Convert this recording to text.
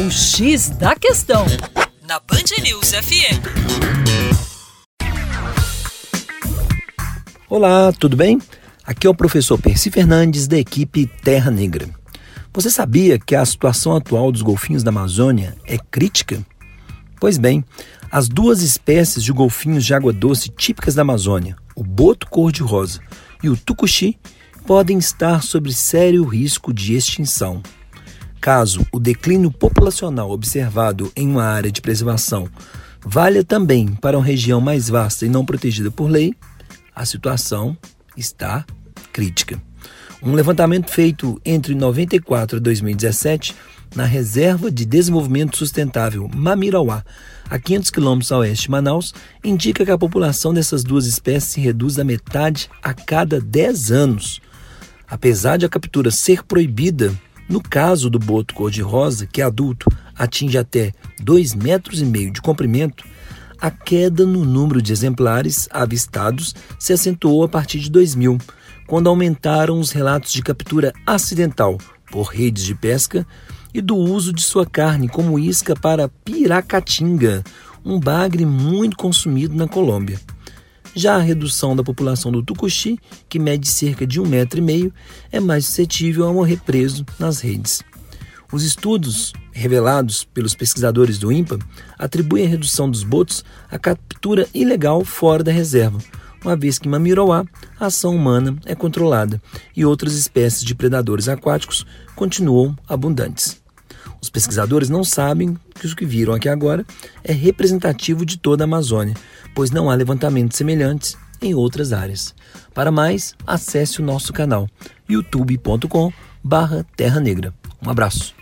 O X da Questão, na Band News FM. Olá, tudo bem? Aqui é o professor Percy Fernandes, da equipe Terra Negra. Você sabia que a situação atual dos golfinhos da Amazônia é crítica? Pois bem, as duas espécies de golfinhos de água doce típicas da Amazônia, o boto cor-de-rosa e o tucuxi, podem estar sob sério risco de extinção. Caso o declínio populacional observado em uma área de preservação valha também para uma região mais vasta e não protegida por lei, a situação está crítica. Um levantamento feito entre 94 e 2017 na Reserva de Desenvolvimento Sustentável Mamirauá, a 500 quilômetros a oeste de Manaus, indica que a população dessas duas espécies se reduz a metade a cada 10 anos. Apesar de a captura ser proibida, no caso do boto cor-de-rosa, que é adulto atinge até 2,5 metros e meio de comprimento, a queda no número de exemplares avistados se acentuou a partir de 2000, quando aumentaram os relatos de captura acidental por redes de pesca e do uso de sua carne como isca para piracatinga, um bagre muito consumido na Colômbia. Já a redução da população do tucuxi, que mede cerca de um metro e meio, é mais suscetível a morrer preso nas redes. Os estudos revelados pelos pesquisadores do INPA atribuem a redução dos botos à captura ilegal fora da reserva, uma vez que em Mamiroá a ação humana é controlada e outras espécies de predadores aquáticos continuam abundantes. Os pesquisadores não sabem que o que viram aqui agora é representativo de toda a Amazônia, pois não há levantamentos semelhantes em outras áreas. Para mais, acesse o nosso canal youtube.com/terra negra. Um abraço.